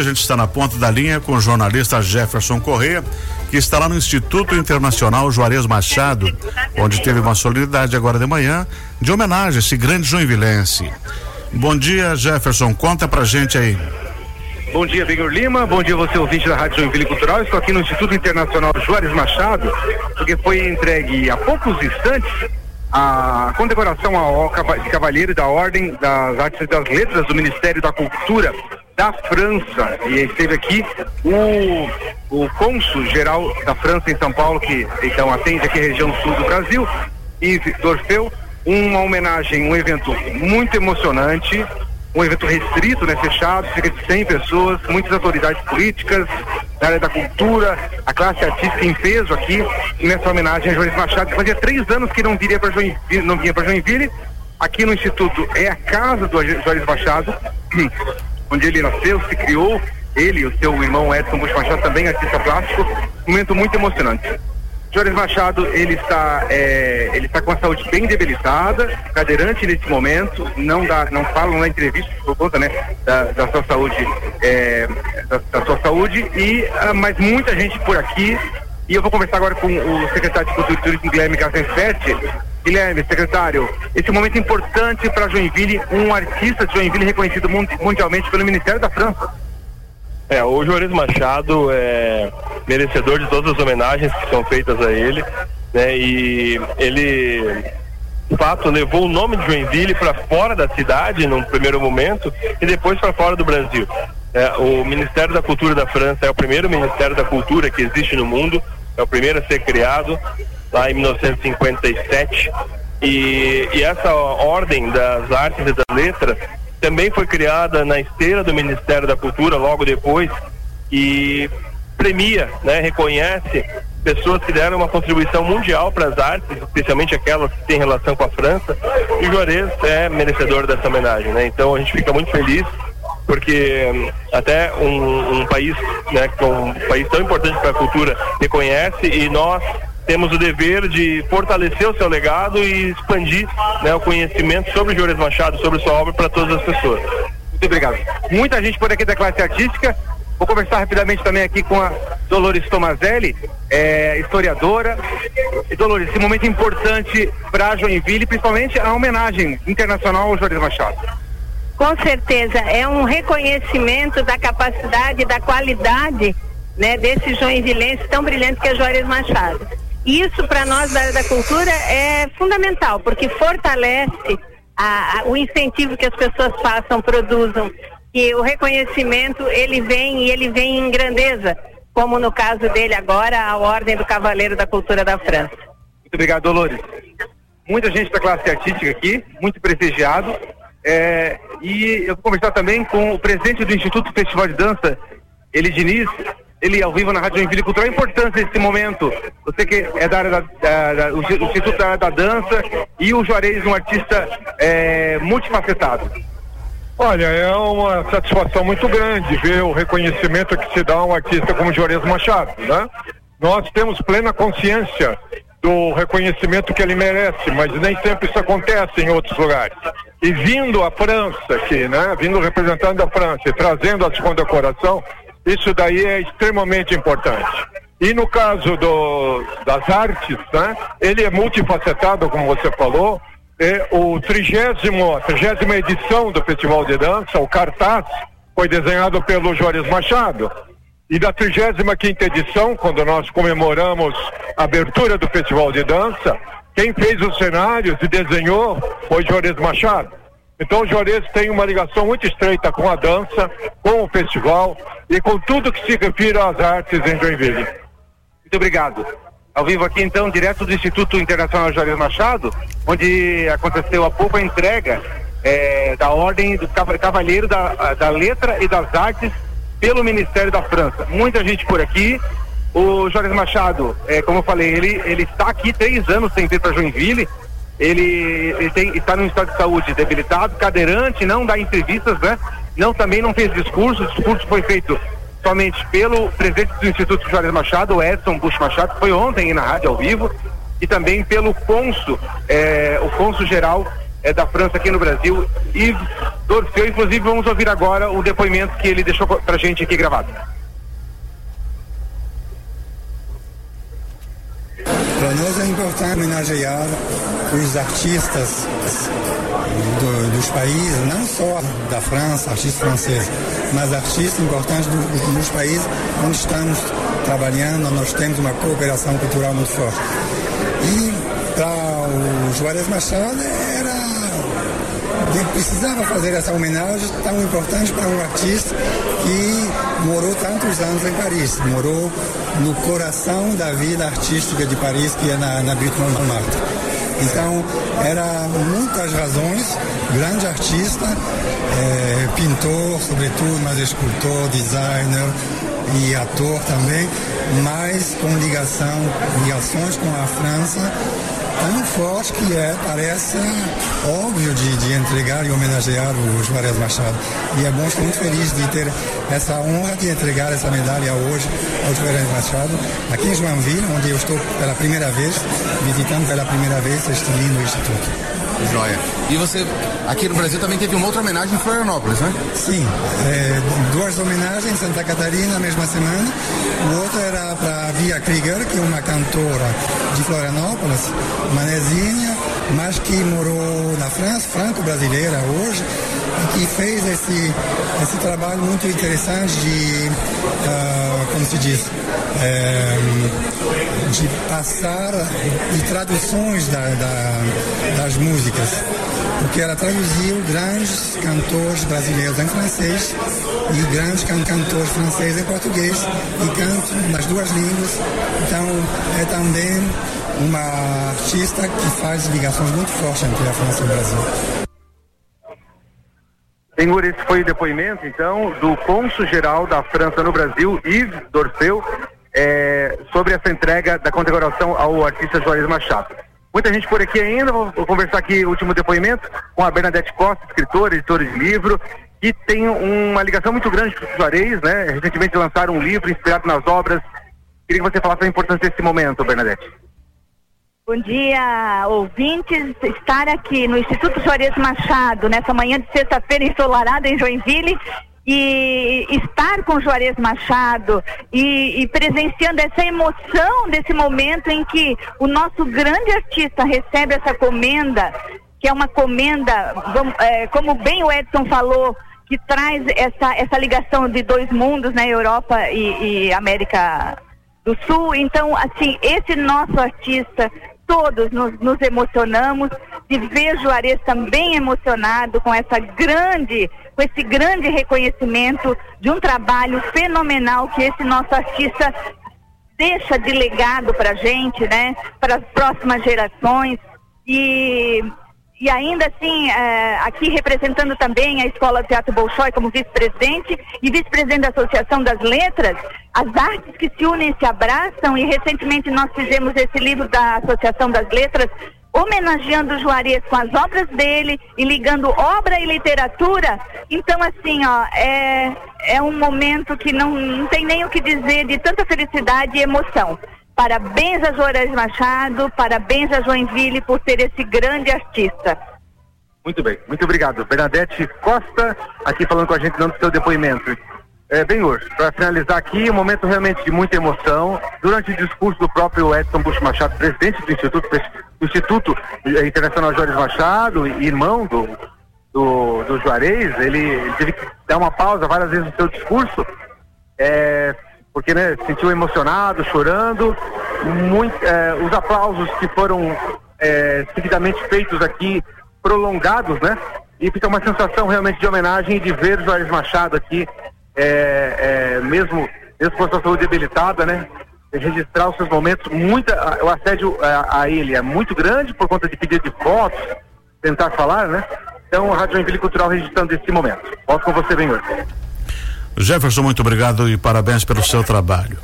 a gente está na ponta da linha com o jornalista Jefferson Correia, que está lá no Instituto Internacional Juarez Machado, onde teve uma solenidade agora de manhã de homenagem a esse grande joinvilense. Bom dia, Jefferson. Conta pra gente aí. Bom dia, Benhor Lima. Bom dia, você ouvinte da Rádio Joinville Cultural. Estou aqui no Instituto Internacional Juarez Machado, porque foi entregue há poucos instantes a condecoração ao de Cavalheiro da Ordem das Artes e das Letras do Ministério da Cultura da França. E esteve aqui o, o cônsul geral da França em São Paulo, que então atende aqui a região sul do Brasil, Yves Dorfeu. Uma homenagem, um evento muito emocionante, um evento restrito, né, fechado, cerca de 100 pessoas, muitas autoridades políticas, da área da cultura, a classe artística em peso aqui nessa homenagem a Jones Machado, que fazia três anos que não viria para Joinville, não vinha para Joinville. Aqui no Instituto é a casa do Jones Machado, onde ele nasceu, se criou, ele e o seu irmão Edson Bush Machado também artista plástico, um momento muito emocionante. Jorge Machado, ele está, é, ele está com a saúde bem debilitada, cadeirante nesse momento, não dá, não fala na entrevista por conta, né, da, da sua saúde, é, da, da, sua saúde e, ah, mas muita gente por aqui e eu vou conversar agora com o secretário de Cultura e Turismo, Guilherme Casenfete. Guilherme, secretário, esse momento importante para Joinville, um artista de Joinville reconhecido mundialmente pelo Ministério da França. É, o Juarez Machado é merecedor de todas as homenagens que são feitas a ele, né? E ele, de fato, levou o nome de Joinville para fora da cidade num primeiro momento e depois para fora do Brasil. É, o Ministério da Cultura da França é o primeiro Ministério da Cultura que existe no mundo, é o primeiro a ser criado lá em 1957 e, e essa ordem das artes e das letras também foi criada na esteira do Ministério da Cultura logo depois e premia, né, reconhece pessoas que deram uma contribuição mundial para as artes, especialmente aquelas que têm relação com a França, e Juarez é merecedor dessa homenagem, né? Então a gente fica muito feliz porque hum, até um, um país, né, é um país tão importante para a cultura reconhece e nós temos o dever de fortalecer o seu legado e expandir né, o conhecimento sobre Juarez Machado, sobre sua obra para todas as pessoas. Muito obrigado. Muita gente por aqui da classe artística. Vou conversar rapidamente também aqui com a Dolores Tomazelli, é, historiadora. E Dolores, esse momento importante para Joinville, principalmente a homenagem internacional ao Juarez Machado. Com certeza, é um reconhecimento da capacidade, da qualidade né, desse joinvilense tão brilhante que é Juarez Machado. Isso para nós da da cultura é fundamental, porque fortalece a, a, o incentivo que as pessoas façam, produzam, que o reconhecimento ele vem e ele vem em grandeza, como no caso dele agora, a Ordem do Cavaleiro da Cultura da França. Muito obrigado, Dolores. Muita gente da classe artística aqui, muito prestigiado. É, e eu vou conversar também com o presidente do Instituto Festival de Dança, Eli Diniz, ele ao vivo na Rádio Joinville Cultural, a importância desse momento. Você que é da área da, da, da o Instituto da, da Dança e o Juarez, um artista é, multifacetado. Olha, é uma satisfação muito grande ver o reconhecimento que se dá a um artista como Juarez Machado, né? Nós temos plena consciência do reconhecimento que ele merece, mas nem sempre isso acontece em outros lugares. E vindo a França aqui, né? Vindo representando a França e trazendo a segunda coração, isso daí é extremamente importante. E no caso do, das artes, né, ele é multifacetado, como você falou. É o trigésimo, a trigésima edição do Festival de Dança, o cartaz, foi desenhado pelo Juarez Machado. E da 35 quinta edição, quando nós comemoramos a abertura do Festival de Dança, quem fez os cenários e desenhou foi Juarez Machado. Então o Juarez tem uma ligação muito estreita com a dança, com o festival e com tudo que se refere às artes em Joinville. Muito obrigado. Ao vivo aqui então, direto do Instituto Internacional Juarez Machado, onde aconteceu a entrega é, da Ordem do Cavalheiro da, da Letra e das Artes pelo Ministério da França. Muita gente por aqui. O Juarez Machado, é, como eu falei, ele, ele está aqui três anos sem vir para Joinville ele, ele tem, está no estado de saúde debilitado, cadeirante, não dá entrevistas, né? Não, também não fez discurso, o discurso foi feito somente pelo presidente do Instituto Juarez Machado, Edson Bush Machado, foi ontem na rádio ao vivo, e também pelo cônsul, é, o cônsul geral é, da França aqui no Brasil, Yves Dorfeu. Inclusive, vamos ouvir agora o depoimento que ele deixou pra gente aqui gravado. Para nós é importante homenagear os artistas do, dos países, não só da França, artistas franceses, mas artistas importantes do, dos países onde estamos trabalhando, nós temos uma cooperação cultural muito forte. E para o Juarez Machado era precisava fazer essa homenagem tão importante para um artista que morou tantos anos em Paris, morou no coração da vida artística de Paris, que é na, na Butte Montmartre. Então, era muitas razões, grande artista, é, pintor, sobretudo, mas escultor, designer e ator também, mas com ligação, ligações com a França tão forte que é, parece óbvio de, de entregar e homenagear o Juarez Machado. E é bom, estou muito feliz de ter essa honra de entregar essa medalha hoje ao Juarez Machado, aqui em Joinville, onde eu estou pela primeira vez, visitando pela primeira vez este lindo instituto. Joia. E você, aqui no Brasil, também teve uma outra homenagem em Florianópolis, né? Sim, é, duas homenagens em Santa Catarina na mesma semana. O outro era para Via Krieger, que é uma cantora de Florianópolis, manezinha, mas que morou na França, franco-brasileira hoje, e que fez esse, esse trabalho muito interessante de, uh, como se diz, é, de passar de traduções da, da, das músicas, porque ela traduziu grandes cantores brasileiros em francês e grandes can cantores franceses em português e canto nas duas línguas. Então é também uma artista que faz ligações muito fortes entre a França e o Brasil. Senhor, esse foi o depoimento, então, do cônsul-geral da França no Brasil, Yves Dorfeu, é, sobre essa entrega da condecoração ao artista Juarez Machado. Muita gente por aqui ainda, vou, vou conversar aqui o último depoimento com a Bernadette Costa, escritora, editora de livro, que tem uma ligação muito grande com o Juarez, né? Recentemente lançaram um livro inspirado nas obras. Queria que você falasse a importância desse momento, Bernadette. Bom dia, ouvintes. Estar aqui no Instituto Juarez Machado, nessa manhã de sexta-feira ensolarada em Joinville, e estar com Juarez Machado e, e, presenciando essa emoção desse momento em que o nosso grande artista recebe essa comenda, que é uma comenda, é, como bem o Edson falou, que traz essa, essa ligação de dois mundos, né, Europa e, e América do Sul. Então, assim, esse nosso artista todos nos, nos, emocionamos de ver Juarez também emocionado com essa grande, com esse grande reconhecimento de um trabalho fenomenal que esse nosso artista deixa de legado para gente, né? Para as próximas gerações e e ainda assim, é, aqui representando também a Escola Teatro Bolshoi como vice-presidente e vice-presidente da Associação das Letras, as artes que se unem se abraçam e recentemente nós fizemos esse livro da Associação das Letras homenageando o Juarez com as obras dele e ligando obra e literatura. Então, assim, ó, é, é um momento que não, não tem nem o que dizer de tanta felicidade e emoção. Parabéns a Juarez Machado, parabéns a Joinville por ter esse grande artista. Muito bem, muito obrigado. Bernadette Costa, aqui falando com a gente, dando seu depoimento. É, Benhur, para finalizar aqui, um momento realmente de muita emoção. Durante o discurso do próprio Edson Bush Machado, presidente do Instituto, do Instituto Internacional Juarez Machado, irmão do, do, do Juarez, ele, ele, teve que dar uma pausa várias vezes no seu discurso. É, porque né, se sentiu emocionado, chorando. Muito, é, os aplausos que foram é, seguidamente feitos aqui, prolongados, né? E fica uma sensação realmente de homenagem de ver Juarez Machado aqui, é, é, mesmo, mesmo com a sua saúde debilitada, né? registrar os seus momentos, muita, o assédio a, é, a, ele é muito grande por conta de pedir de fotos, tentar falar, né? Então, a Rádio Joinville Cultural registrando esse momento. Volto com você, Benhor. Jefferson, muito obrigado e parabéns pelo seu trabalho.